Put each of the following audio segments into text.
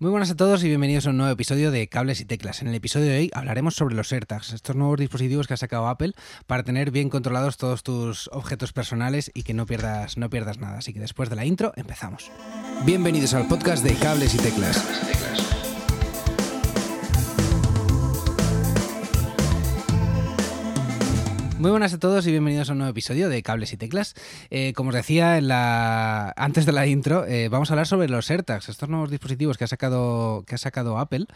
Muy buenas a todos y bienvenidos a un nuevo episodio de Cables y Teclas. En el episodio de hoy hablaremos sobre los AirTags, estos nuevos dispositivos que ha sacado Apple para tener bien controlados todos tus objetos personales y que no pierdas, no pierdas nada. Así que después de la intro, empezamos. Bienvenidos al podcast de Cables y Teclas. Muy buenas a todos y bienvenidos a un nuevo episodio de Cables y Teclas. Eh, como os decía en la, antes de la intro, eh, vamos a hablar sobre los AirTags, estos nuevos dispositivos que ha sacado, que ha sacado Apple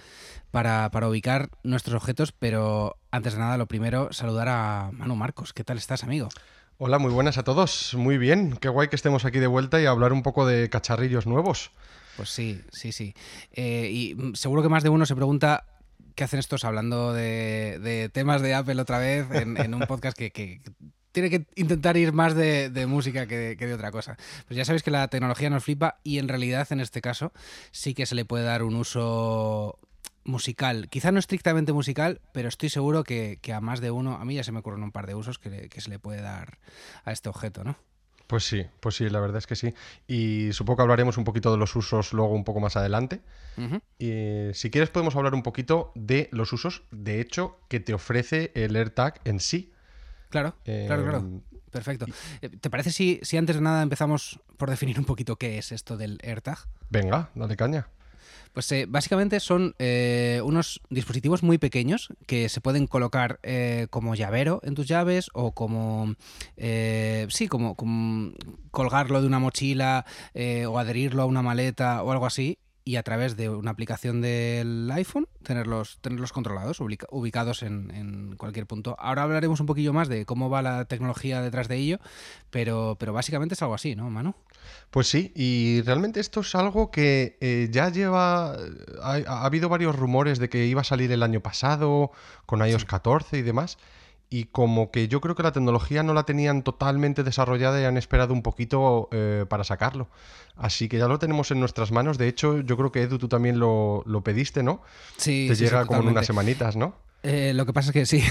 para, para, ubicar nuestros objetos. Pero antes de nada, lo primero, saludar a Manu Marcos. ¿Qué tal estás, amigo? Hola, muy buenas a todos. Muy bien. Qué guay que estemos aquí de vuelta y hablar un poco de cacharrillos nuevos. Pues sí, sí, sí. Eh, y seguro que más de uno se pregunta ¿qué hacen estos hablando de, temas de Apple otra vez en, un podcast que, tiene que intentar ir más de, música que de, otra cosa. Pues ya sabéis que la tecnología nos flipa y en realidad en este caso sí que se le puede dar un uso musical. Quizá no estrictamente musical, pero estoy seguro que, a más de uno, a mí ya se me ocurren un par de usos que, que se le puede dar a este objeto, ¿no? Pues sí, pues sí, la verdad es que sí. Y supongo que hablaremos un poquito de los usos luego un poco más adelante. Y si quieres podemos hablar un poquito de los usos, de hecho, que te ofrece el AirTag en sí. Claro, claro, claro. Em, Perfecto. Eh, ¿Te parece si, si antes de nada empezamos por definir un poquito qué es esto del AirTag? Venga, dale caña. Pues eh, básicamente son eh, unos dispositivos muy pequeños que se pueden colocar eh, como llavero en tus llaves o como, sí, como, como, colgarlo de una mochila o adherirlo a una maleta o algo así y a través de una aplicación del iPhone tenerlos, tenerlos controlados, ubicados en, cualquier punto. Ahora hablaremos un poquillo más de cómo va la tecnología detrás de ello, pero, pero básicamente es algo así, ¿no, Manu? Pues sí, y realmente esto es algo que eh, ya lleva... Ha, habido varios rumores de que iba a salir el año pasado con iOS 14 y demás y como que yo creo que la tecnología no la tenían totalmente desarrollada y han esperado un poquito eh, para sacarlo. Así que ya lo tenemos en nuestras manos. De hecho, yo creo que Edu, tú también lo, pediste, ¿no? Sí. Te llega como en unas semanitas, ¿no? Eh, lo que pasa es que sí,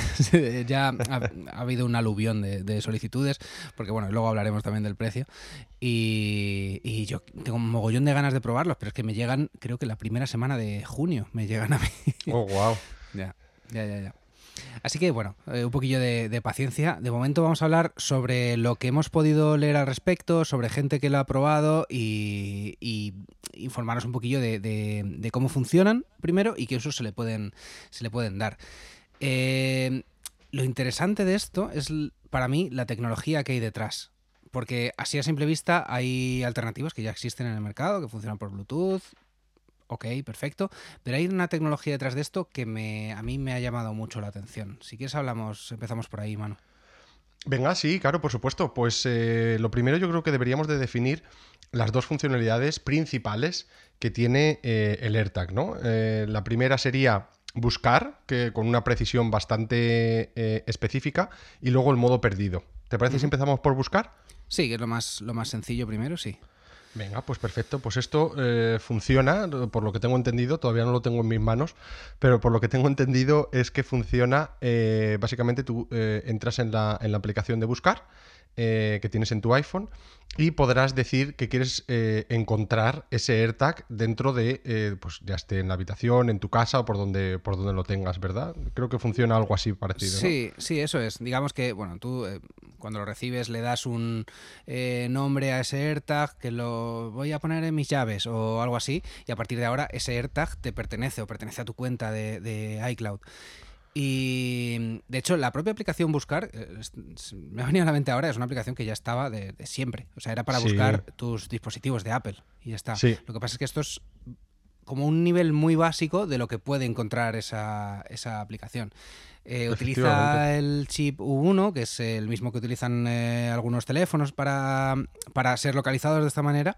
ya ha, habido un aluvión de, solicitudes, porque bueno, luego hablaremos también del precio. Y, y, yo tengo un mogollón de ganas de probarlos, pero es que me llegan, creo que la primera semana de junio me llegan a mí. Oh, wow. ya, ya, ya, ya. Así que bueno, eh, un poquillo de, paciencia. De momento vamos a hablar sobre lo que hemos podido leer al respecto, sobre gente que lo ha probado y, informarnos un poquillo de, cómo funcionan primero y qué usos se le pueden, se le pueden dar. Eh, lo interesante de esto es para mí la tecnología que hay detrás. Porque así a simple vista hay alternativas que ya existen en el mercado, que funcionan por Bluetooth, ok, perfecto. Pero hay una tecnología detrás de esto que me, a mí me ha llamado mucho la atención. Si quieres hablamos, empezamos por ahí, mano. Venga, sí, claro, por supuesto. Pues eh, lo primero yo creo que deberíamos de definir las dos funcionalidades principales que tiene eh, el AirTag, ¿no? Eh, la primera sería buscar, que con una precisión bastante específica, y luego el modo perdido. ¿Te parece si empezamos por buscar? Sí, que es lo más, lo más sencillo primero, sí. Venga, pues perfecto. Pues esto eh, funciona, por lo que tengo entendido, todavía no lo tengo en mis manos, pero por lo que tengo entendido es que funciona, eh, básicamente tú eh, entras en la, en la aplicación de buscar, eh, que tienes en tu iPhone y podrás decir que quieres eh, encontrar ese AirTag dentro de, eh, pues ya esté en la habitación, en tu casa o por donde, por donde lo tengas, ¿verdad? Creo que funciona algo así parecido. Sí, sí, eso es. Digamos que, bueno, tú cuando lo recibes le das un nombre a ese AirTag que lo voy a poner en mis llaves o algo así y a partir de ahora ese AirTag te pertenece o pertenece a tu cuenta de iCloud. Y de hecho, la propia aplicación Buscar, eh, me ha venido a la mente ahora, es una aplicación que ya estaba de, siempre. O sea, era para buscar tus dispositivos de Apple y ya está. Lo que pasa es que esto es como un nivel muy básico de lo que puede encontrar esa, aplicación. Eh, utiliza el chip U1, que es el mismo que utilizan eh, algunos teléfonos para, para, ser localizados de esta manera.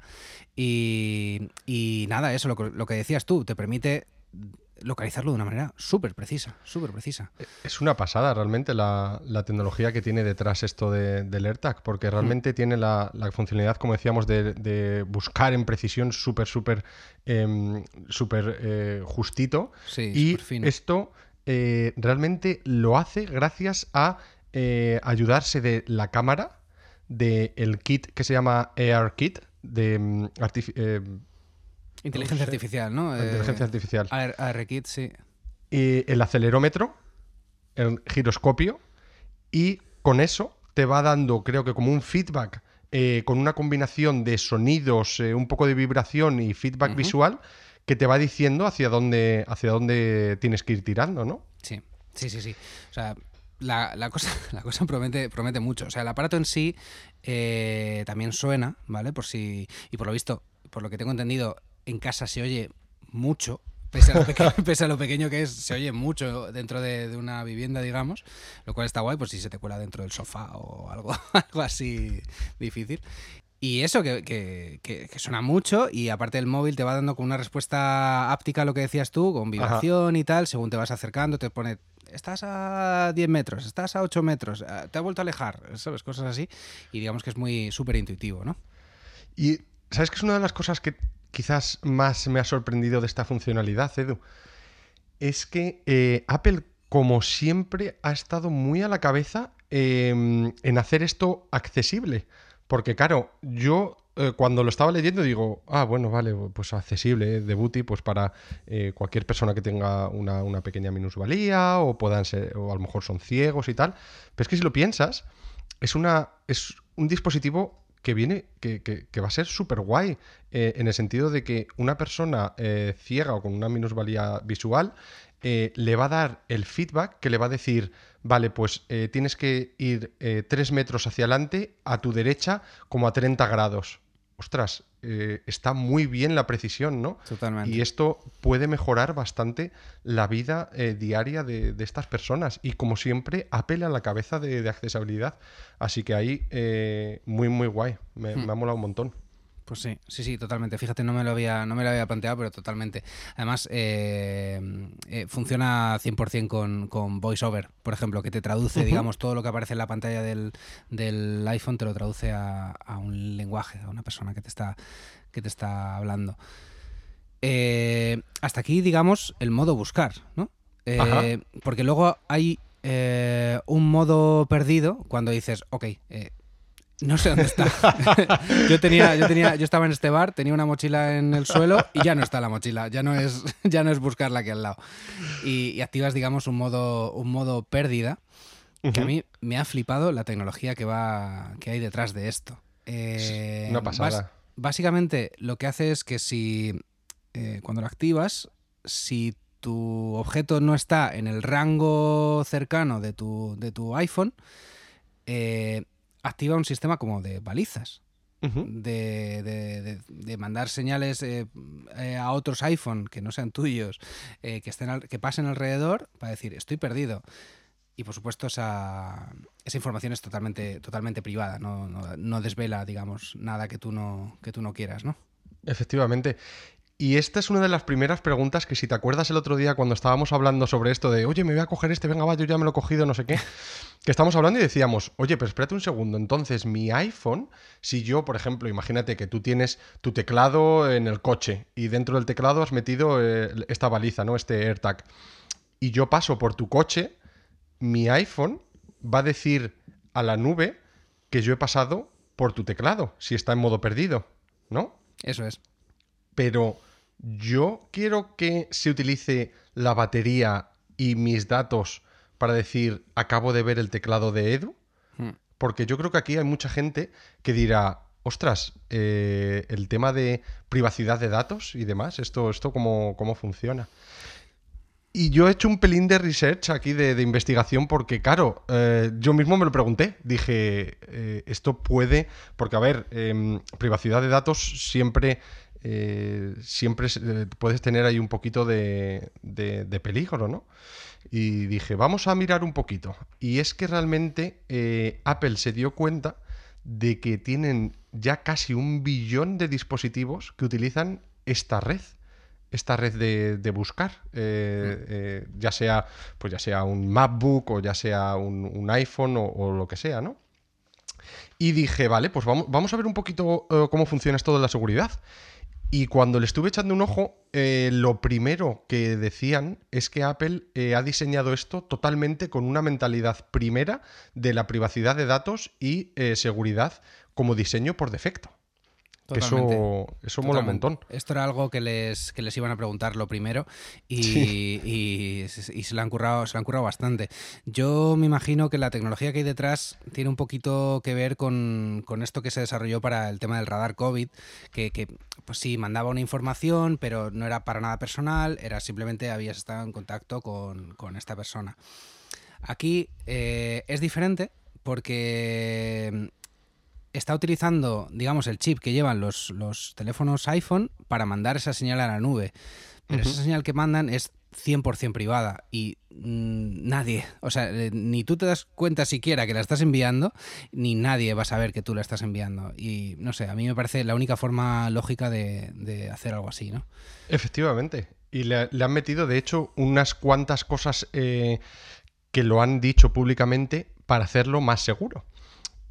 Y, y nada, eso, lo, lo que decías tú, te permite localizarlo de una manera súper precisa, súper precisa. Es una pasada realmente la, tecnología que tiene detrás esto de, del AirTag, porque realmente mm. tiene la, funcionalidad, como decíamos, de, buscar en precisión súper, súper, em, súper eh, justito. Sí, y esto eh, realmente lo hace gracias a eh, ayudarse de la cámara, del kit que se llama AirKit, de... Mm, Inteligencia artificial, ¿no? Inteligencia eh, artificial. ARKit, sí. Y el acelerómetro, el giroscopio, y con eso te va dando, creo que como un feedback, eh, con una combinación de sonidos, eh, un poco de vibración y feedback visual, que te va diciendo hacia dónde, hacia dónde tienes que ir tirando, ¿no? Sí, sí, sí, sí. O sea, la, cosa, la cosa promete, promete mucho. O sea, el aparato en sí también suena, ¿vale? Por si. Y por lo visto, por lo que tengo entendido, en casa se oye mucho, pese a, lo pequeño, que es, se oye mucho dentro de, una vivienda, digamos, lo cual está guay, pues si se te cuela dentro del sofá o algo, algo así difícil. Y eso, que, suena mucho y aparte el móvil te va dando con una respuesta áptica a lo que decías tú, con vibración y tal, según te vas acercando, te pone, estás a 10 metros, estás a 8 metros, eh, te ha vuelto a alejar, ¿sabes? Cosas así. Y digamos que es muy súper intuitivo, ¿no? Y ¿sabes que es una de las cosas que quizás más me ha sorprendido de esta funcionalidad, Edu, es que eh, Apple, como siempre, ha estado muy a la cabeza em, en hacer esto accesible. Porque, claro, yo eh, cuando lo estaba leyendo digo, ah, bueno, vale, pues accesible, de Booty, pues para eh, cualquier persona que tenga una, pequeña minusvalía o puedan ser, o a lo mejor son ciegos y tal. Pero es que si lo piensas, es, una, es un dispositivo que viene, que, que, va a ser súper guay, eh, en el sentido de que una persona eh, ciega o con una minusvalía visual eh, le va a dar el feedback que le va a decir, vale, pues tienes que ir tres metros hacia adelante, a tu derecha, como a 30 grados ostras, eh, está muy bien la precisión, ¿no? Totalmente. Y esto puede mejorar bastante la vida eh, diaria de, estas personas. Y como siempre, apela a la cabeza de, accesibilidad. Así que ahí, eh, muy, muy guay. Me, hmm. me ha molado un montón. Pues sí, sí, sí, totalmente. Fíjate, no me lo había, no me lo había planteado, pero totalmente. Además, eh, eh, funciona 100% con, con VoiceOver, por ejemplo, que te traduce, digamos, todo lo que aparece en la pantalla del, del iPhone, te lo traduce a, a, un lenguaje, a una persona que te está, que te está hablando. Eh, hasta aquí, digamos, el modo buscar, ¿no? porque luego hay un modo perdido cuando dices, ok, no sé dónde está. yo tenía, yo tenía, yo estaba en este bar, tenía una mochila en el suelo y ya no está la mochila. Ya no es, ya no es buscarla aquí al lado. Y, activas, digamos, un modo, un modo pérdida. Que a mí me ha flipado la tecnología que va, que hay detrás de esto. Eh, Una pasada. básicamente lo que hace es que si eh, cuando lo activas, si tu objeto no está en el rango cercano de tu, de tu iPhone, eh, activa un sistema como de balizas. de, mandar señales eh, eh, a otros iPhone que no sean tuyos, eh, que, estén que pasen alrededor para decir, estoy perdido. Y por supuesto esa, esa información es totalmente, totalmente privada, no, no, desvela, digamos, nada que tú no, que tú no quieras, ¿no? Efectivamente. Y esta es una de las primeras preguntas que si te acuerdas el otro día cuando estábamos hablando sobre esto de, oye, me voy a coger este, venga, va, yo ya me lo he cogido, no sé qué, que estamos hablando y decíamos, oye, pero espérate un segundo, entonces mi iPhone, si yo, por ejemplo, imagínate que tú tienes tu teclado en el coche y dentro del teclado has metido eh, esta baliza, ¿no? Este AirTag, y yo paso por tu coche, mi iPhone va a decir a la nube que yo he pasado por tu teclado, si está en modo perdido, ¿no? Eso es. Pero yo quiero que se utilice la batería y mis datos para decir, acabo de ver el teclado de Edu. Hmm. Porque yo creo que aquí hay mucha gente que dirá, ostras, eh, el tema de privacidad de datos y demás, esto, esto cómo, cómo funciona. Y yo he hecho un pelín de research aquí, de, investigación, porque, claro, eh, yo mismo me lo pregunté. Dije, eh, esto puede, porque, a ver, em, privacidad de datos siempre eh, siempre eh, puedes tener ahí un poquito de, peligro, ¿no? Y dije, vamos a mirar un poquito. Y es que realmente eh, Apple se dio cuenta de que tienen ya casi un billón de dispositivos que utilizan esta red esta red de, buscar, mm. ya sea pues ya sea un MacBook o ya sea un, iPhone o, lo que sea, ¿no? Y dije, vale, pues vamos, vamos a ver un poquito cómo funciona esto de la seguridad. Y cuando le estuve echando un ojo, eh, lo primero que decían es que Apple eh, ha diseñado esto totalmente con una mentalidad primera de la privacidad de datos y eh, seguridad como diseño por defecto. Que eso, eso mola un montón. Esto era algo que les, que les iban a preguntar lo primero y, y, se, le han currado, se han currado bastante. Yo me imagino que la tecnología que hay detrás tiene un poquito que ver con, con esto que se desarrolló para el tema del radar COVID, que, que, pues sí, mandaba una información, pero no era para nada personal, era simplemente habías estado en contacto con, con esta persona. Aquí eh, es diferente porque está utilizando, digamos, el chip que llevan los, teléfonos iPhone para mandar esa señal a la nube. Pero esa señal que mandan es 100% privada y mm, nadie, o sea, eh, ni tú te das cuenta siquiera que la estás enviando, ni nadie va a saber que tú la estás enviando. Y no sé, a mí me parece la única forma lógica de, hacer algo así, ¿no? Efectivamente. Y le, han metido, de hecho, unas cuantas cosas eh, que lo han dicho públicamente para hacerlo más seguro.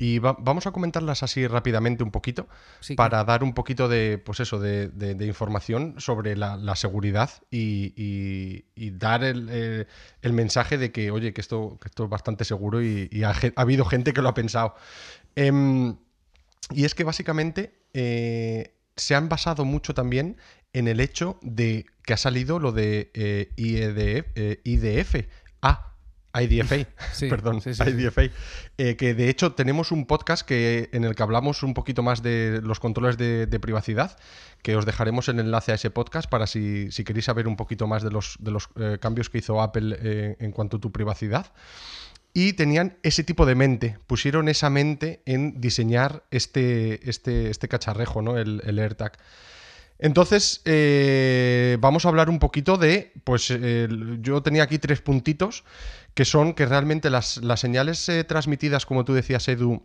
Y vamos a comentarlas así rápidamente un poquito para dar un poquito de, pues eso, de, información sobre la, seguridad y, dar el, mensaje de que, oye, que esto, esto es bastante seguro y, ha, habido gente que lo ha pensado. Em, y es que básicamente eh, se han basado mucho también en el hecho de que ha salido lo de eh, IEDF, eh, IDF. Ah, IDFA, perdón, IDFA, eh, que de hecho tenemos un podcast que, en el que hablamos un poquito más de los controles de, privacidad, que os dejaremos el enlace a ese podcast para si, queréis saber un poquito más de los, de los eh, cambios que hizo Apple eh, en cuanto a tu privacidad. Y tenían ese tipo de mente, pusieron esa mente en diseñar este, este, este cacharrejo, ¿no? el, el AirTag. Entonces, eh, vamos a hablar un poquito de, pues yo tenía aquí tres puntitos, que son que realmente las, señales eh, transmitidas, como tú decías, Edu,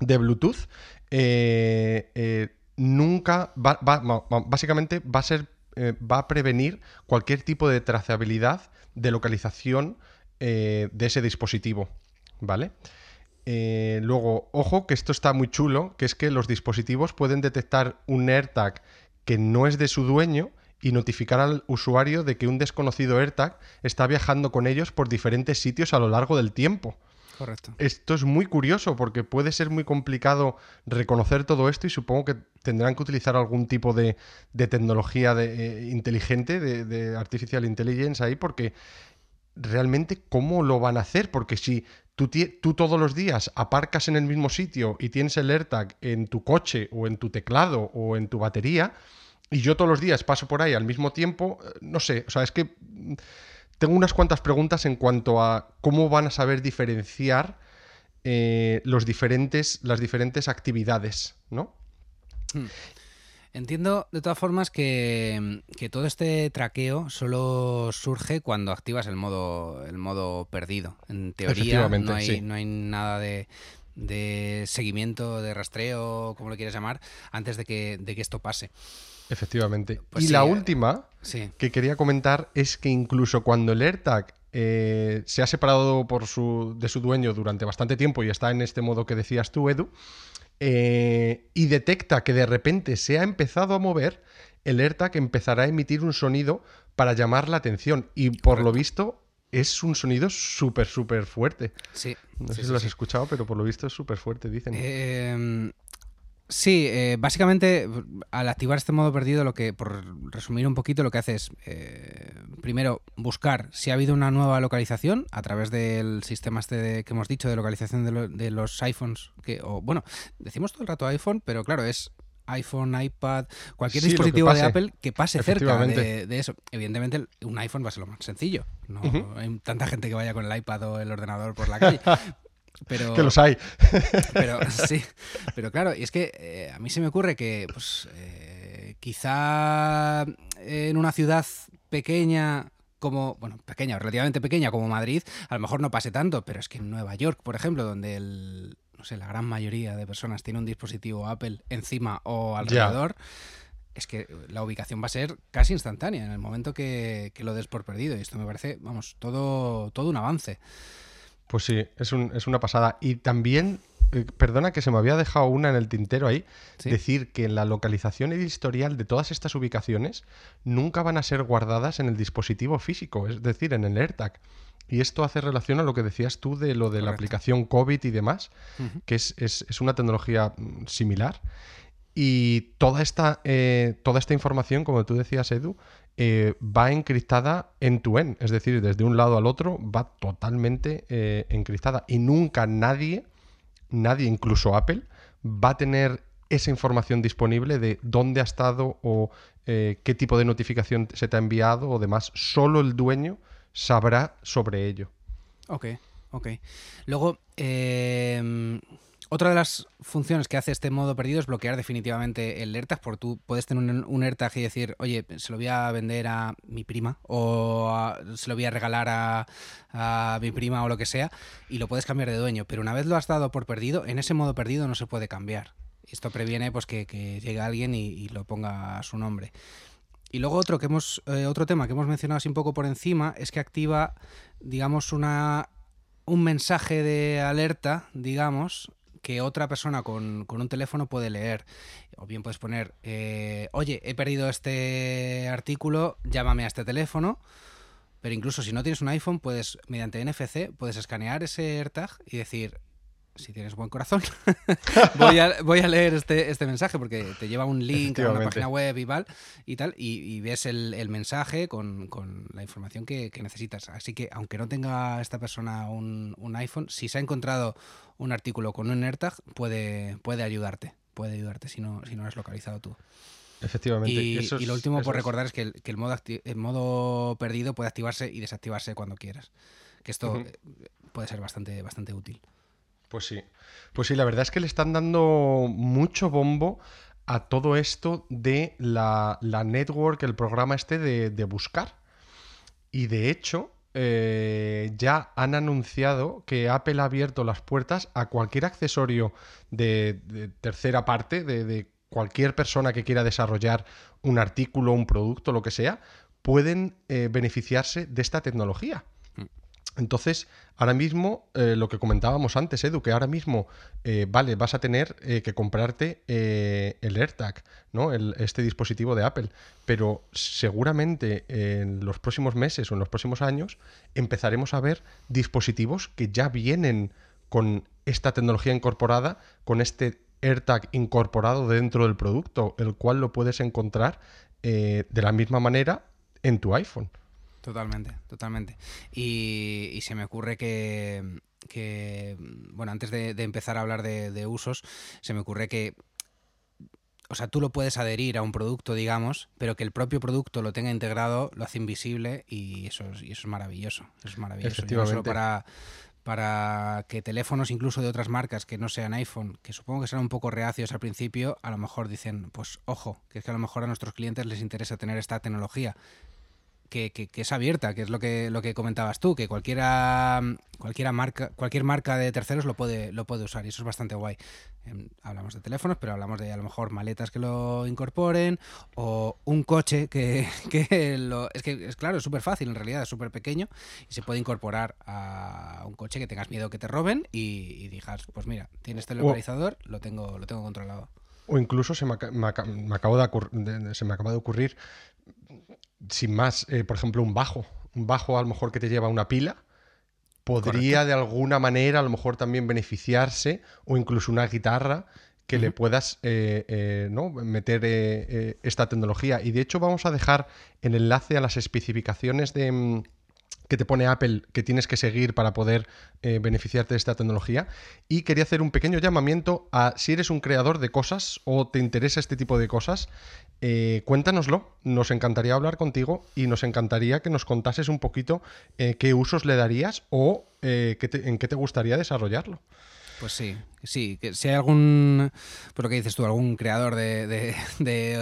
de Bluetooth, eh, nunca, va, básicamente va a ser, va a prevenir cualquier tipo de trazabilidad de localización de ese dispositivo, ¿vale? luego, ojo, que esto está muy chulo, que es que los dispositivos pueden detectar un AirTag que no es de su dueño y notificar al usuario de que un desconocido AirTag está viajando con ellos por diferentes sitios a lo largo del tiempo. Correcto. Esto es muy curioso porque puede ser muy complicado reconocer todo esto y supongo que tendrán que utilizar algún tipo de, tecnología de, eh, inteligente, de, artificial intelligence ahí, porque realmente cómo lo van a hacer, porque si tú, tú, todos los días aparcas en el mismo sitio y tienes el AirTag en tu coche o en tu teclado o en tu batería, y yo todos los días paso por ahí al mismo tiempo, eh, no sé, o sea, es que mm, tengo unas cuantas preguntas en cuanto a cómo van a saber diferenciar eh, los diferentes, las diferentes actividades, ¿no? Hmm. Entiendo de todas formas que, todo este traqueo solo surge cuando activas el modo, el modo perdido. En teoría no hay, no hay nada de, seguimiento, de rastreo, como lo quieras llamar, antes de que, de que esto pase. Efectivamente. Pues y la última que quería comentar es que incluso cuando el AirTag eh, se ha separado por su, de su dueño durante bastante tiempo y está en este modo que decías tú, Edu, eh, y detecta que de repente se ha empezado a mover, el AirTag empezará a emitir un sonido para llamar la atención. Y por lo visto es un sonido súper, súper fuerte. Sí. No sé si lo has escuchado, pero por lo visto es súper fuerte, dicen. Eh, Sí, eh, básicamente al activar este modo perdido, lo que, por resumir un poquito, lo que hace es eh, primero buscar si ha habido una nueva localización a través del sistema este que hemos dicho de localización de, los iPhones, que, o bueno, decimos todo el rato iPhone, pero claro, es iPhone, iPad, cualquier dispositivo de Apple que pase cerca de, eso. Evidentemente, un iPhone va a ser lo más sencillo. No hay tanta gente que vaya con el iPad o el ordenador por la calle. Pero, que los hay. Pero sí, pero claro, y es que eh, a mí se me ocurre que pues eh, quizá en una ciudad pequeña como, bueno, pequeña, relativamente pequeña como Madrid, a lo mejor no pase tanto, pero es que en Nueva York, por ejemplo, donde el, no sé, la gran mayoría de personas tiene un dispositivo Apple encima o alrededor, es que la ubicación va a ser casi instantánea en el momento que, que, lo des por perdido. Y esto me parece, vamos, todo, todo un avance. Pues sí, es, un, es una pasada. Y también, eh, perdona que se me había dejado una en el tintero ahí, decir que la localización y el historial de todas estas ubicaciones nunca van a ser guardadas en el dispositivo físico, es decir, en el AirTag. Y esto hace relación a lo que decías tú de lo de la aplicación COVID y demás, que es, es, una tecnología mm, similar. Y toda esta, eh, toda esta información, como tú decías, Edu, eh, va encriptada en tu en, es decir, desde un lado al otro va totalmente eh, encriptada. Y nunca nadie, nadie, incluso Apple, va a tener esa información disponible de dónde ha estado o qué tipo de notificación se te ha enviado o demás. Solo el dueño sabrá sobre ello. Ok, ok. Luego, otra de las funciones que hace este modo perdido es bloquear definitivamente el AirTag, porque tú puedes tener un, AirTag y decir, oye, se lo voy a vender a mi prima o se lo voy a regalar a, mi prima o lo que sea, y lo puedes cambiar de dueño. Pero una vez lo has dado por perdido, en ese modo perdido no se puede cambiar. Esto previene pues que, llegue alguien y, lo ponga a su nombre. Y luego otro que hemos, eh, otro tema que hemos mencionado así un poco por encima es que activa, digamos, una un mensaje de alerta, digamos, que otra persona con, un teléfono puede leer. O bien puedes poner, eh, oye, he perdido este artículo, llámame a este teléfono. Pero incluso si no tienes un iPhone, puedes, mediante NFC, puedes escanear ese AirTag y decir, si tienes buen corazón, voy, a, voy, a, leer este, este mensaje porque te lleva un link a una página web y, tal, y, tal, y, ves el, mensaje con, la información que, necesitas. Así que aunque no tenga esta persona un, iPhone, si se ha encontrado un artículo con un AirTag, puede, puede ayudarte. Puede ayudarte si no, si no lo has localizado tú. Efectivamente. Y, lo último por recordar es que el, modo, el modo perdido puede activarse y desactivarse cuando quieras. Que esto puede ser bastante, bastante útil. Pues sí. Pues sí, la verdad es que le están dando mucho bombo a todo esto de la, network, el programa este de, buscar. Y de hecho, eh, ya han anunciado que Apple ha abierto las puertas a cualquier accesorio de, tercera parte, de, cualquier persona que quiera desarrollar un artículo, un producto, lo que sea, pueden eh, beneficiarse de esta tecnología. Entonces, ahora mismo, eh, lo que comentábamos antes, Edu, que ahora mismo, eh, vale, vas a tener eh, que comprarte el AirTag, ¿no? este dispositivo de Apple, pero seguramente en los próximos meses o en los próximos años empezaremos a ver dispositivos que ya vienen con esta tecnología incorporada, con este AirTag incorporado dentro del producto, el cual lo puedes encontrar de la misma manera en tu iPhone. Totalmente, totalmente. Y, se me ocurre que, bueno, antes de, empezar a hablar de, usos, se me ocurre que o sea, tú lo puedes adherir a un producto, digamos, pero que el propio producto lo tenga integrado, lo hace invisible y eso es, y eso es maravilloso. es maravilloso. No solo para, para que teléfonos incluso de otras marcas que no sean iPhone, que supongo que serán un poco reacios al principio, a lo mejor dicen, pues ojo, que es que a lo mejor a nuestros clientes les interesa tener esta tecnología que, es abierta, que es lo que, lo que comentabas tú, que cualquiera, cualquiera marca, cualquier marca de terceros lo puede, lo puede usar y eso es bastante guay. Em, hablamos de teléfonos, pero hablamos de a lo mejor maletas que lo incorporen o un coche que, lo... Es que, es claro, es súper fácil en realidad, es súper pequeño y se puede incorporar a un coche que tengas miedo que te roben y, digas, pues mira, tienes este localizador, lo tengo, lo tengo controlado. O incluso se me, acabo de, se me acaba de ocurrir sin más, eh, por ejemplo, un bajo. Un bajo a lo mejor que te lleva una pila, podría de alguna manera a lo mejor también beneficiarse, o incluso una guitarra que le puedas eh, eh, ¿no? meter esta tecnología. Y de hecho vamos a dejar el enlace a las especificaciones de mm, que te pone Apple que tienes que seguir para poder beneficiarte de esta tecnología. Y quería hacer un pequeño llamamiento a si eres un creador de cosas o te interesa este tipo de cosas, eh, cuéntanoslo. Nos encantaría hablar contigo y nos encantaría que nos contases un poquito eh, qué usos le darías o en qué te gustaría desarrollarlo. Pues sí, sí, que si hay algún, por lo que dices tú, algún creador de,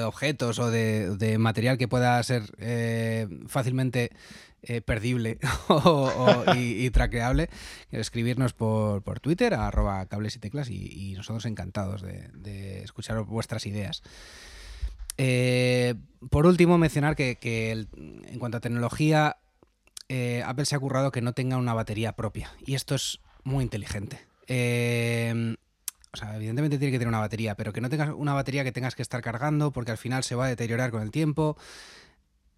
objetos o de, material que pueda ser fácilmente eh, perdible y, traqueable, escribirnos por, Twitter, a arroba cables y teclas, y, nosotros encantados de, escuchar vuestras ideas. Eh, por último, mencionar que, en cuanto a tecnología, eh, Apple se ha currado que no tenga una batería propia, y esto es muy inteligente. o sea, evidentemente tiene que tener una batería, pero que no tengas una batería que tengas que estar cargando porque al final se va a deteriorar con el tiempo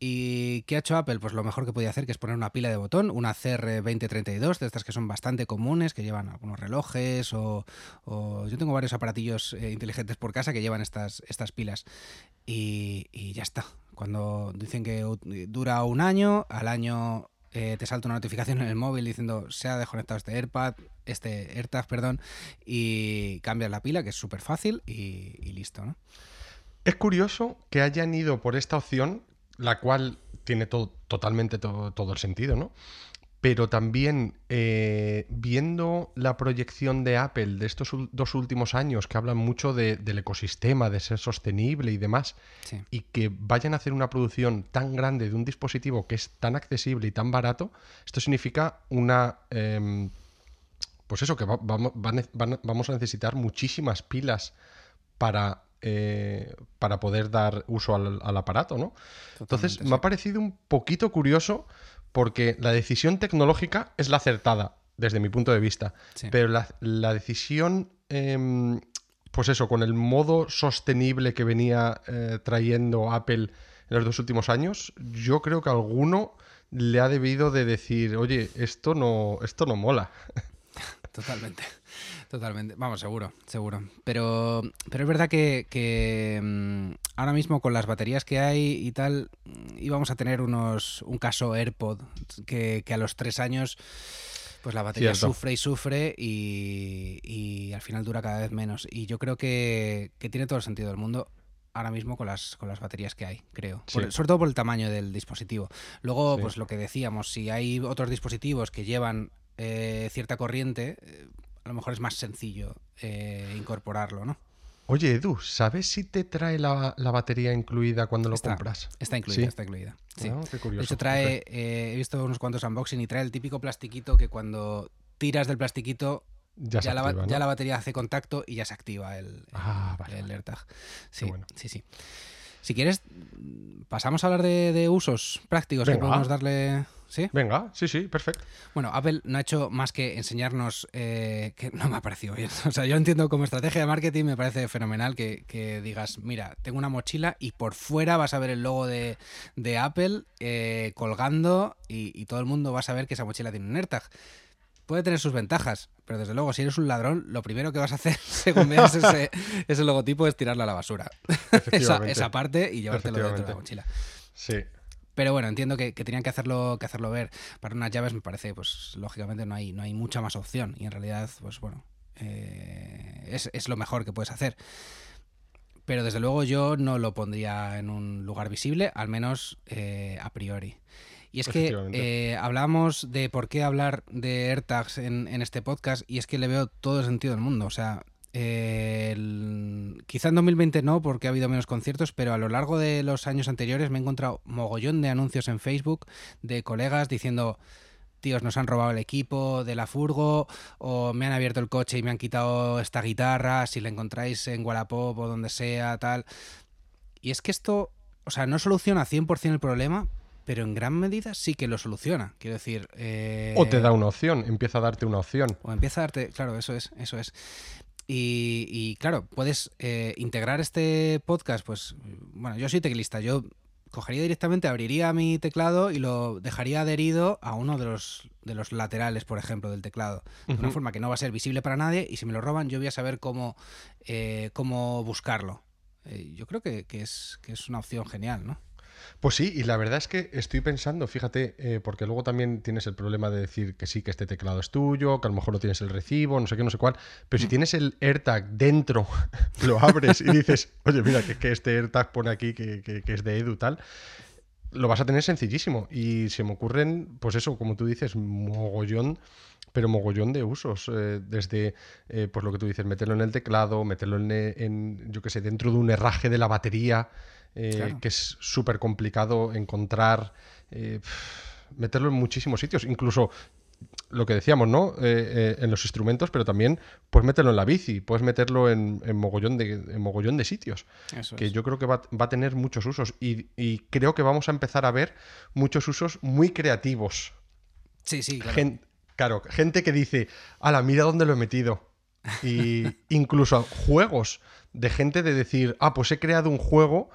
¿Y qué ha hecho Apple? Pues lo mejor que podía hacer, que es poner una pila de botón, una CR2032, de estas que son bastante comunes, que llevan algunos relojes o... yo tengo varios aparatillos eh, inteligentes por casa que llevan estas, estas pilas. Y, ya está. Cuando dicen que dura un año, al año eh, te salta una notificación en el móvil diciendo se ha desconectado este AirPad, este AirTag, perdón, y cambias la pila, que es súper fácil y, y, listo, ¿no? Es curioso que hayan ido por esta opción la cual tiene todo, totalmente todo, el sentido, ¿no? Pero también eh, viendo la proyección de Apple de estos dos últimos años, que hablan mucho del ecosistema, de ser sostenible y demás, y que vayan a hacer una producción tan grande de un dispositivo que es tan accesible y tan barato, esto significa una... Em, pues eso, que vamos a necesitar muchísimas pilas para eh, para poder dar uso al, aparato, ¿no? Entonces, me ha parecido un poquito curioso porque la decisión tecnológica es la acertada, desde mi punto de vista, pero la, decisión, em, pues eso, con el modo sostenible que venía eh, trayendo Apple en los dos últimos años, yo creo que alguno le ha debido de decir, oye, esto no, esto no mola. Totalmente. Totalmente, vamos, seguro, seguro. Pero, pero es verdad que, mm, ahora mismo con las baterías que hay y tal, mm, íbamos a tener unos un caso AirPod que, a los tres años pues la batería sufre y sufre y, al final dura cada vez menos. Y yo creo que, tiene todo el sentido del mundo ahora mismo con las, con las baterías que hay, creo. sobre todo por el tamaño del dispositivo. Luego, pues lo que decíamos, si hay otros dispositivos que llevan eh, cierta corriente, eh, a lo mejor es más sencillo eh, incorporarlo, ¿no? Oye, Edu, ¿sabes si te trae la, batería incluida cuando lo compras? Está incluida, está incluida. Sí. Ah, qué curioso. De hecho, trae, he visto unos cuantos unboxing y trae el típico plastiquito que cuando tiras del plastiquito ya, la, ya la, batería hace contacto y ya se activa el, ah, el AirTag. Sí, sí, sí. Si quieres, pasamos a hablar de, usos prácticos que podemos darle. ¿Sí? Venga, sí, sí, perfecto. Bueno, Apple no ha hecho más que enseñarnos eh, que no me ha parecido bien. O sea, yo entiendo como estrategia de marketing, me parece fenomenal que, digas, mira, tengo una mochila y por fuera vas a ver el logo de, Apple eh, colgando y, y, todo el mundo va a saber que esa mochila tiene un AirTag puede tener sus ventajas, pero desde luego, si eres un ladrón, lo primero que vas a hacer según veas ese, ese logotipo es tirarla a la basura. esa, parte y llevártelo dentro de la mochila. Sí. Pero bueno, entiendo que, tenían que hacerlo, que hacerlo ver. Para unas llaves me parece, pues lógicamente no hay, no hay mucha más opción. Y en realidad, pues bueno, eh, es, lo mejor que puedes hacer. Pero desde luego yo no lo pondría en un lugar visible, al menos eh, a priori. Y es que eh, hablamos de por qué hablar de AirTags en, este podcast y es que le veo todo el sentido del mundo. O sea, quizá en 2020 no, porque ha habido menos conciertos, pero a lo largo de los años anteriores me he encontrado mogollón de anuncios en Facebook de colegas diciendo tíos, nos han robado el equipo de la furgo o me han abierto el coche y me han quitado esta guitarra, si la encontráis en Wallapop o donde sea, tal. Y es que esto, o sea, no soluciona 100% el problema, pero en gran medida sí que lo soluciona. Quiero decir. Eh, o te da una opción, empieza a darte una opción. O empieza a darte. Claro, eso es, eso es. Y, claro, puedes eh, integrar este podcast, pues. Bueno, yo soy teclista, yo cogería directamente, abriría mi teclado y lo dejaría adherido a uno de los, de los laterales, por ejemplo, del teclado. De una forma que no va a ser visible para nadie y si me lo roban yo voy a saber cómo, eh, cómo buscarlo. yo creo que, que, es, que es una opción genial, ¿no? Pues sí, y la verdad es que estoy pensando, fíjate, eh, porque luego también tienes el problema de decir que sí, que este teclado es tuyo, que a lo mejor no tienes el recibo, no sé qué, no sé cuál, pero si mm. tienes el AirTag dentro, lo abres y dices, oye, mira, que, este AirTag pone aquí que, que, es de Edu tal, lo vas a tener sencillísimo. Y se me ocurren, pues eso, como tú dices, mogollón pero mogollón de usos, eh, desde eh, pues lo que tú dices, meterlo en el teclado, meterlo en, en yo qué sé, dentro de un herraje de la batería, eh, que es súper complicado encontrar, eh, meterlo en muchísimos sitios, incluso lo que decíamos, ¿no? Eh, en los instrumentos, pero también puedes meterlo en la bici, puedes meterlo en, mogollón, de, mogollón de sitios. que yo creo que va, a tener muchos usos y, creo que vamos a empezar a ver muchos usos muy creativos. Sí, sí, claro. claro, gente que dice, ala, mira dónde lo he metido. Y incluso juegos de gente de decir, ah, pues he creado un juego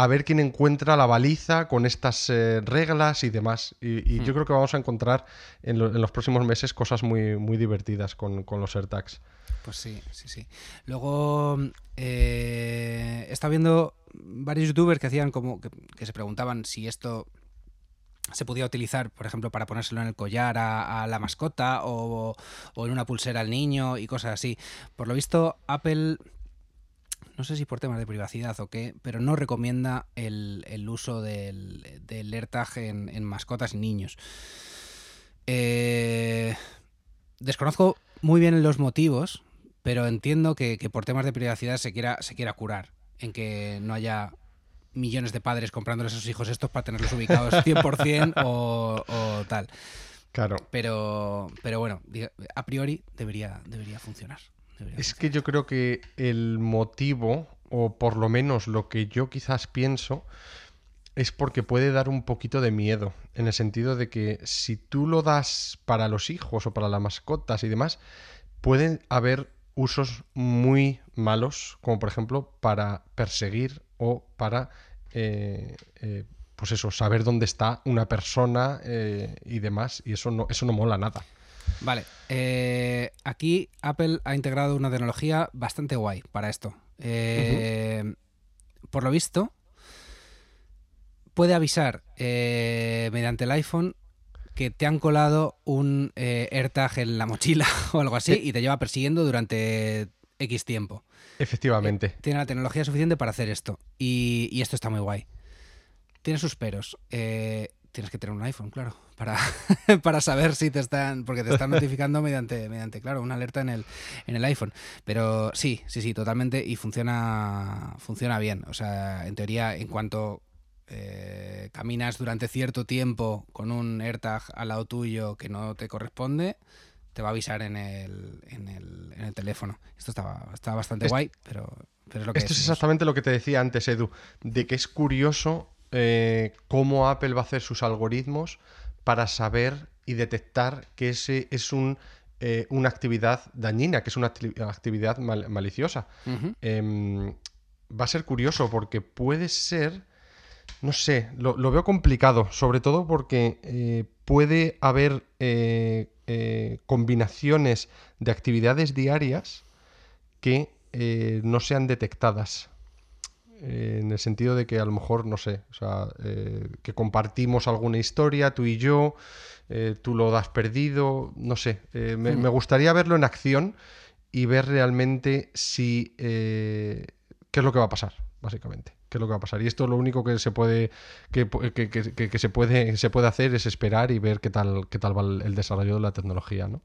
a ver quién encuentra la baliza con estas eh, reglas y demás. Y, yo hmm. creo que vamos a encontrar en, los próximos meses cosas muy, muy divertidas con, los AirTags. Pues sí, sí, sí. Luego eh, he estado viendo varios youtubers que hacían como que, se preguntaban si esto se podía utilizar, por ejemplo, para ponérselo en el collar a, la mascota o, o, en una pulsera al niño y cosas así. Por lo visto, Apple no sé si por temas de privacidad o qué, pero no recomienda el, uso del, del AirTag en, mascotas y niños. Eh, desconozco muy bien los motivos, pero entiendo que, por temas de privacidad se quiera, se quiera curar, en que no haya millones de padres comprándoles a sus hijos estos para tenerlos ubicados 100% o, o tal. Claro. Pero, pero bueno, a priori debería, debería funcionar. Es que yo creo que el motivo, o por lo menos lo que yo quizás pienso, es porque puede dar un poquito de miedo, en el sentido de que si tú lo das para los hijos o para las mascotas y demás, pueden haber usos muy malos, como por ejemplo para perseguir o para, eh, eh, pues eso, saber dónde está una persona eh, y demás, y eso no, eso no mola nada. Vale, eh, aquí Apple ha integrado una tecnología bastante guay para esto. Eh, por lo visto, puede avisar eh, mediante el iPhone que te han colado un AirTag en la mochila o algo así y te lleva persiguiendo durante X tiempo. Efectivamente. tiene la tecnología suficiente para hacer esto. Y, y, esto está muy guay. Tiene sus peros tienes que tener un iPhone, claro, para, para saber si te están, porque te están notificando mediante, mediante, claro, una alerta en el, en el iPhone. Pero sí, sí, sí, totalmente, y funciona, funciona bien. O sea, en teoría, en cuanto eh, caminas durante cierto tiempo con un AirTag al lado tuyo que no te corresponde, te va a avisar en el, en el, en el teléfono. Esto está, está bastante guay, pero, pero es lo que Esto es exactamente lo que te decía antes, Edu, de que es curioso eh, cómo Apple va a hacer sus algoritmos para saber y detectar que ese es un, eh, una actividad dañina, que es una actividad maliciosa. Em, va a ser curioso porque puede ser, no sé, lo, veo complicado, sobre todo porque eh, puede haber combinaciones de actividades diarias que no sean detectadas en el sentido de que a lo mejor, no sé, o sea, eh, que compartimos alguna historia, tú y yo, eh, tú lo das perdido, no sé, eh, me, gustaría verlo en acción y ver realmente si, qué es lo que va a pasar, básicamente, qué es lo que va a pasar. Y esto lo único que se puede, que, se puede, se puede hacer es esperar y ver qué tal, qué tal va el desarrollo de la tecnología, ¿no?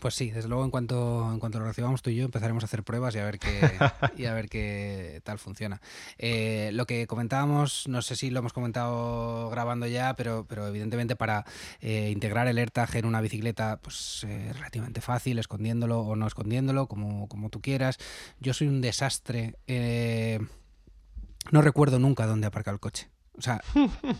Pues sí, desde luego en cuanto, en cuanto lo recibamos tú y yo empezaremos a hacer pruebas y a ver qué, y a ver qué tal funciona. Eh, lo que comentábamos, no sé si lo hemos comentado grabando ya, pero, pero evidentemente para eh, integrar el AirTag en una bicicleta, pues eh, relativamente fácil, escondiéndolo o no escondiéndolo, como, como tú quieras. Yo soy un desastre. no recuerdo nunca dónde aparcar el coche. O sea,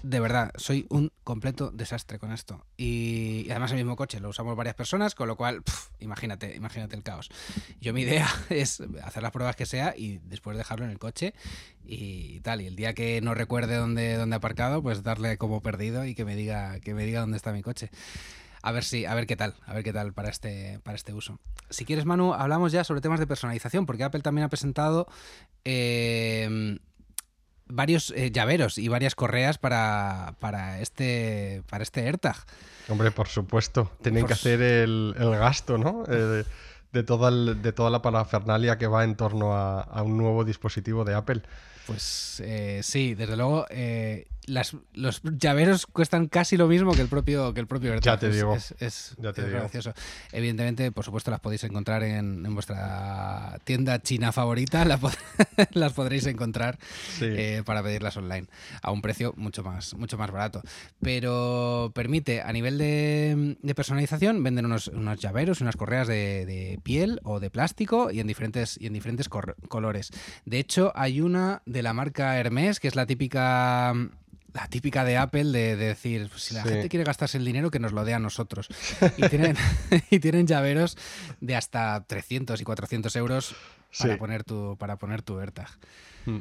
de verdad, soy un completo desastre con esto. Y, además el mismo coche lo usamos varias personas, con lo cual, imagínate, imagínate el caos. Yo mi idea es hacer las pruebas que sea y después dejarlo en el coche y tal. Y el día que no recuerde dónde, dónde he aparcado, pues darle como perdido y que me diga, que me diga dónde está mi coche. A ver si, a ver qué tal, a ver qué tal para este, para este uso. Si quieres, Manu, hablamos ya sobre temas de personalización, porque Apple también ha presentado eh, varios eh, llaveros y varias correas para, para, este, para este AirTag. Hombre, por supuesto. Tienen que hacer el, gasto, ¿no? Eh, de, toda de toda la parafernalia que va en torno a, a un nuevo dispositivo de Apple. Pues eh, sí, desde luego las, los llaveros cuestan casi lo mismo que el propio que el propio Ya te digo. Es, gracioso. Evidentemente, por supuesto, las podéis encontrar en, vuestra tienda china favorita. las podréis encontrar eh, para pedirlas online a un precio mucho más, mucho más barato. Pero permite, a nivel de, personalización, venden unos, unos llaveros, unas correas de, piel o de plástico y en diferentes, y en diferentes colores. De hecho, hay una de la marca Hermes, que es la típica la típica de Apple de, decir, pues, si la gente quiere gastarse el dinero, que nos lo dé a nosotros. Y tienen, y tienen llaveros de hasta 300 y 400 euros para, poner, tu, para poner tu AirTag. Hmm.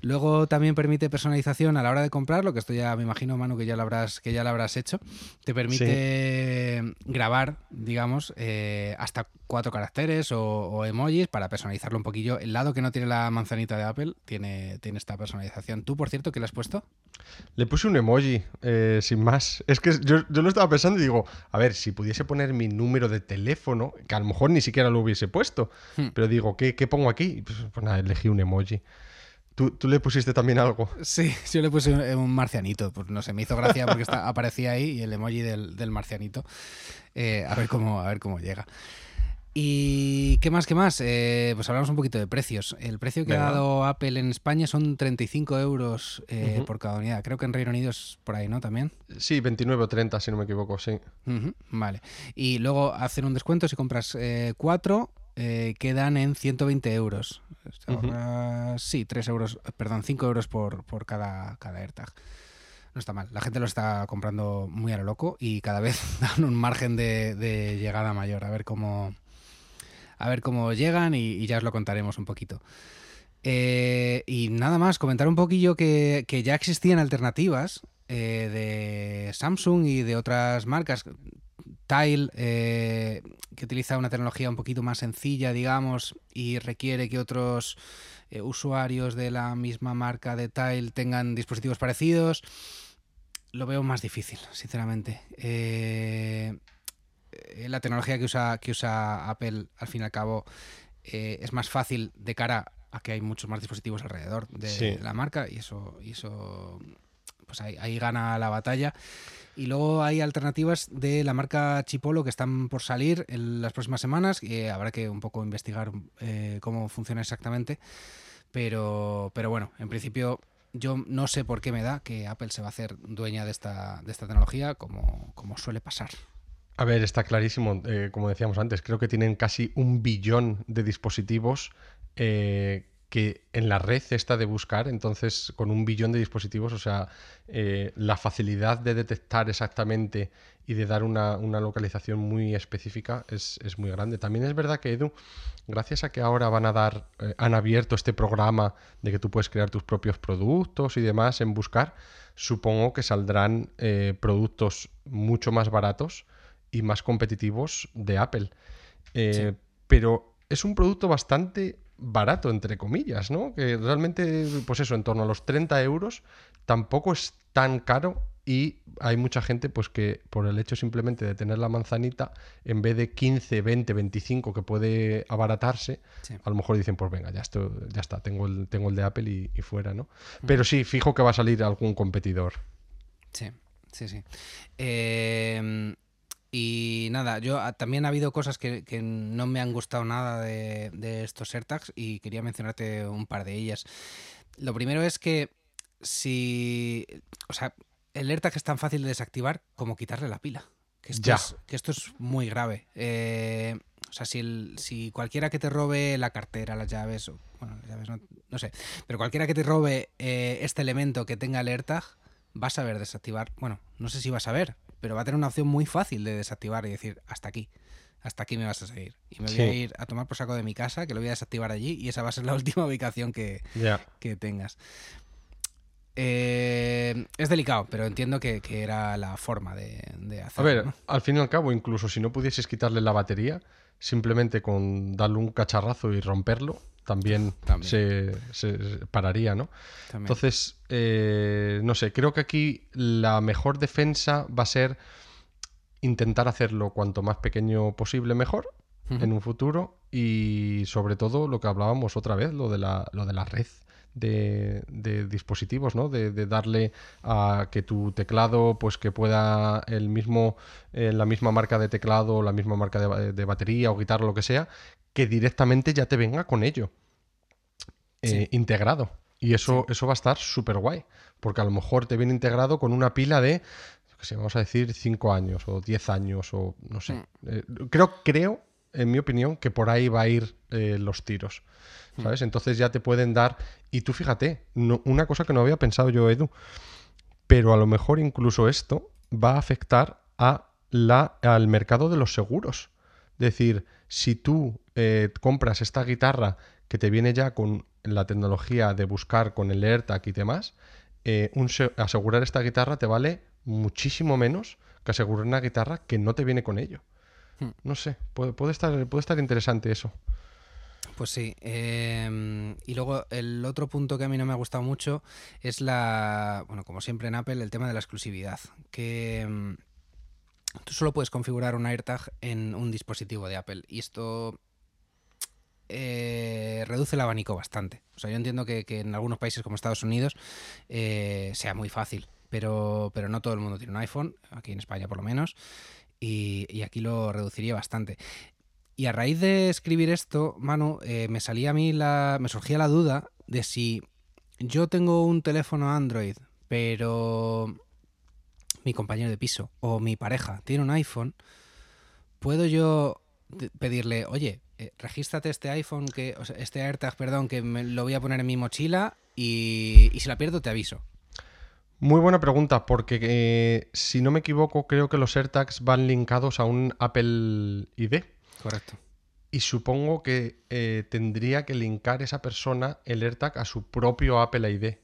Luego también permite personalización a la hora de comprarlo, que esto ya me imagino, Manu, que ya lo habrás, que ya lo habrás hecho. Te permite grabar, digamos, eh, hasta cuatro caracteres o, emojis para personalizarlo un poquillo. El lado que no tiene la manzanita de Apple tiene, tiene esta personalización. ¿Tú, por cierto, qué le has puesto? Le puse un emoji, eh, sin más. Es que yo, lo estaba pensando y digo, a ver, si pudiese poner mi número de teléfono, que a lo mejor ni siquiera lo hubiese puesto, hmm. pero digo, ¿qué, ¿qué, pongo aquí? Pues, pues nada, elegí un emoji. ¿Tú, le pusiste también algo? Sí, yo le puse un, marcianito. Pues no sé, me hizo gracia porque está, aparecía ahí y el emoji del, marcianito. Eh, a, ver cómo, a ver cómo llega. ¿Y qué más, qué más? Eh, pues hablamos un poquito de precios. El precio que ha dado Apple en España son 35 euros eh, por cada unidad. Creo que en Reino Unido es por ahí, ¿no? También. Sí, 29 o 30, si no me equivoco, sí. vale. Y luego hacen un descuento si compras cuatro eh, quedan en 120 euros. sí, 3 euros, perdón, 5 euros por, por cada, cada AirTag. No está mal. La gente lo está comprando muy a lo loco y cada vez dan un margen de, llegada mayor. A ver cómo. A ver cómo llegan y, ya os lo contaremos un poquito. Eh, y nada más, comentar un poquillo que, ya existían alternativas eh, de Samsung y de otras marcas. Tile, eh, que utiliza una tecnología un poquito más sencilla, digamos, y requiere que otros eh, usuarios de la misma marca de Tile tengan dispositivos parecidos, lo veo más difícil, sinceramente. Eh, la tecnología que usa, que usa Apple, al fin y al cabo, es más fácil de cara a que hay muchos más dispositivos alrededor de la marca y eso, y eso pues ahí gana la batalla. Y luego hay alternativas de la marca Chipolo que están por salir en las próximas semanas. Eh, habrá que un poco investigar eh, cómo funciona exactamente. Pero, pero bueno, en principio yo no sé por qué me da que Apple se va a hacer dueña de esta, de esta tecnología como, como suele pasar. A ver, está clarísimo, eh, como decíamos antes, creo que tienen casi un billón de dispositivos que en la red está de buscar, entonces con un billón de dispositivos, o sea, eh, la facilidad de detectar exactamente y de dar una, localización muy específica es, muy grande. También es verdad que Edu, gracias a que ahora van a dar, eh, han abierto este programa de que tú puedes crear tus propios productos y demás en buscar, supongo que saldrán eh, productos mucho más baratos y más competitivos de Apple. Pero es un producto bastante barato, entre comillas, ¿no? Que realmente, pues eso, en torno a los 30 euros, tampoco es tan caro y hay mucha gente pues que por el hecho simplemente de tener la manzanita, en vez de 15, 20, 25 que puede abaratarse, a lo mejor dicen, pues venga, ya, esto, ya está, tengo el, tengo el de Apple y, fuera, ¿no? Pero sí, fijo que va a salir algún competidor. Sí, sí, sí. Eh, y nada, yo ah, también ha habido cosas que, no me han gustado nada de, estos AirTags y quería mencionarte un par de ellas. Lo primero es que si. O sea, el AirTag es tan fácil de desactivar como quitarle la pila. Que esto, Es, que esto es muy grave. Eh, o sea, si, si cualquiera que te robe la cartera, las llaves, o, bueno, las llaves no, no sé, pero cualquiera que te robe eh, este elemento que tenga el AirTag, va a saber desactivar. Bueno, no sé si va a saber, pero va a tener una opción muy fácil de desactivar y decir, hasta aquí, hasta aquí me vas a seguir. Y me voy a ir a tomar por saco de mi casa, que lo voy a desactivar allí y esa va a ser la última ubicación que, que tengas. Eh, es delicado, pero entiendo que, era la forma de, hacerlo. A ver, al fin y al cabo, incluso si no pudieses quitarle la batería, simplemente con darle un cacharrazo y romperlo, también, Se, pararía, ¿no? Entonces, eh, no sé, creo que aquí la mejor defensa va a ser intentar hacerlo cuanto más pequeño posible mejor en un futuro y sobre todo lo que hablábamos otra vez, lo de la, lo de la red. De, dispositivos, ¿no? De, darle a que tu teclado, pues que pueda el mismo, eh, la misma marca de teclado, la misma marca de, de, batería o guitarra, lo que sea, que directamente ya te venga con ello eh, integrado. Y eso, eso va a estar súper guay, porque a lo mejor te viene integrado con una pila de, que sé, vamos a decir, 5 años o 10 años o no sé. Mm. Eh, creo, creo, en mi opinión, que por ahí va a ir eh, los tiros. Mm. ¿Sabes? Entonces ya te pueden dar. Y tú fíjate, una cosa que no había pensado yo, Edu, pero a lo mejor incluso esto va a afectar a la, al mercado de los seguros. Es decir, si tú eh, compras esta guitarra que te viene ya con la tecnología de buscar con el AirTag y demás, eh, un asegurar esta guitarra te vale muchísimo menos que asegurar una guitarra que no te viene con ello. Hmm. No sé, puede, estar, puede estar interesante eso. Pues sí. Em, y luego el otro punto que a mí no me ha gustado mucho es la, bueno, como siempre en Apple, el tema de la exclusividad. Que em, tú solo puedes configurar un AirTag en un dispositivo de Apple. Y esto eh, reduce el abanico bastante. O sea, yo entiendo que, en algunos países como Estados Unidos eh, sea muy fácil, pero, pero no todo el mundo tiene un iPhone, aquí en España por lo menos, y, aquí lo reduciría bastante. Y a raíz de escribir esto, Manu, eh, me salía a mí la. me surgía la duda de si yo tengo un teléfono Android, pero mi compañero de piso o mi pareja tiene un iPhone, ¿puedo yo pedirle, oye, eh, regístrate este iPhone, que, este AirTag, perdón, que me lo voy a poner en mi mochila y, si la pierdo te aviso? Muy buena pregunta, porque eh, si no me equivoco, creo que los AirTags van linkados a un Apple ID. Correcto. Y supongo que eh, tendría que linkar esa persona el AirTag a su propio Apple ID.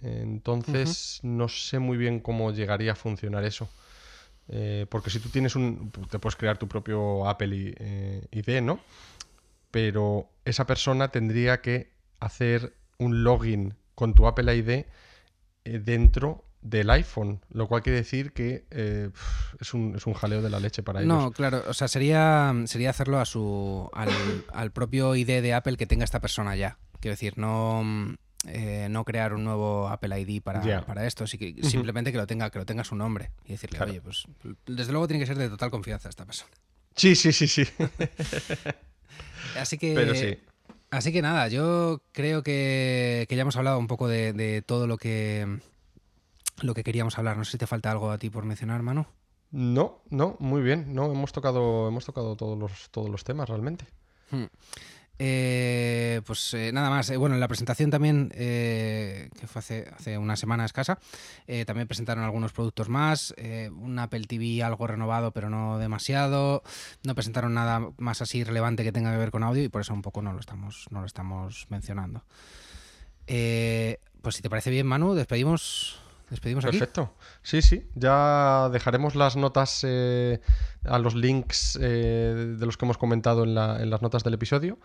Entonces, no sé muy bien cómo llegaría a funcionar eso. Eh, porque si tú tienes un. Te puedes crear tu propio Apple ID, ¿no? Pero esa persona tendría que hacer un login con tu Apple ID dentro del iPhone, lo cual quiere decir que eh, es, un, es, un, jaleo de la leche para ellos. No, claro, o sea, sería, sería hacerlo a su, al, propio ID de Apple que tenga esta persona ya. Quiero decir, no, eh, no crear un nuevo Apple ID para, para esto, sí que, simplemente que lo tenga, que lo tenga su nombre y decirle, oye, pues desde luego tiene que ser de total confianza esta persona. Sí, sí, sí, sí. Así que. Pero sí. Así que nada, yo creo que, que ya hemos hablado un poco de, de todo lo que lo que queríamos hablar. No sé si te falta algo a ti por mencionar, Manu. No, no, muy bien. No, hemos tocado, hemos tocado todos los, todos los temas realmente. Hmm. Eh, pues eh, nada más. Eh, bueno, en la presentación también, que fue hace, hace una semana escasa, también presentaron algunos productos más. un Apple TV algo renovado, pero no demasiado. No presentaron nada más así relevante que tenga que ver con audio y por eso un poco no lo estamos, no lo estamos mencionando. pues si te parece bien, Manu, despedimos despedimos Perfecto. Sí, sí. Ya dejaremos las notas eh, a los links eh, de los que hemos comentado en, las notas del episodio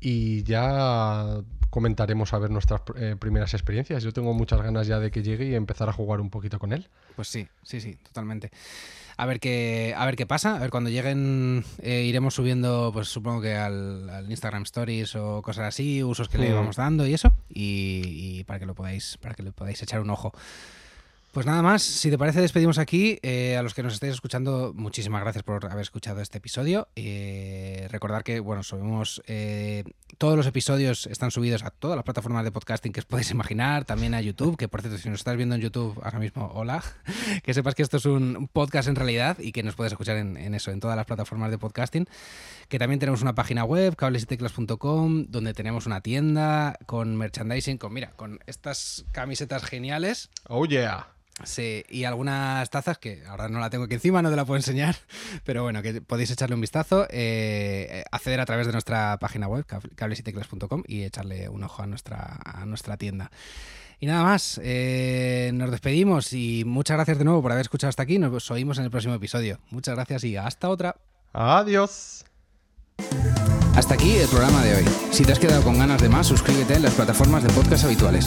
y ya comentaremos a ver nuestras eh, primeras experiencias. Yo tengo muchas ganas ya de que llegue y empezar a jugar un poquito con él. Pues sí, sí, sí, totalmente. A ver qué, a ver qué pasa. A ver, cuando lleguen iremos subiendo, pues supongo que al, Instagram Stories o cosas así, usos que le hmm. vamos dando y eso. Y, y, para que lo podáis, para que le podáis echar un ojo. Pues nada más, si te parece despedimos aquí. Eh, a los que nos estéis escuchando, muchísimas gracias por haber escuchado este episodio. Eh, recordar que, bueno, subimos eh, todos los episodios están subidos a todas las plataformas de podcasting que os podéis imaginar, también a YouTube, que por cierto, si nos estás viendo en YouTube ahora mismo, hola, que sepas que esto es un podcast en realidad y que nos puedes escuchar en, eso, en todas las plataformas de podcasting. Que también tenemos una página web, cablesyteclas.com, donde tenemos una tienda con merchandising, con, mira, con estas camisetas geniales. Oh yeah. Sí, y algunas tazas que ahora no la tengo aquí encima, no te la puedo enseñar, pero bueno, que podéis echarle un vistazo, eh, acceder a través de nuestra página web, cablesyteclas.com y echarle un ojo a nuestra, a nuestra tienda. Y nada más, eh, nos despedimos y muchas gracias de nuevo por haber escuchado hasta aquí. Nos oímos en el próximo episodio. Muchas gracias y hasta otra. Adiós. Hasta aquí el programa de hoy. Si te has quedado con ganas de más, suscríbete en las plataformas de podcast habituales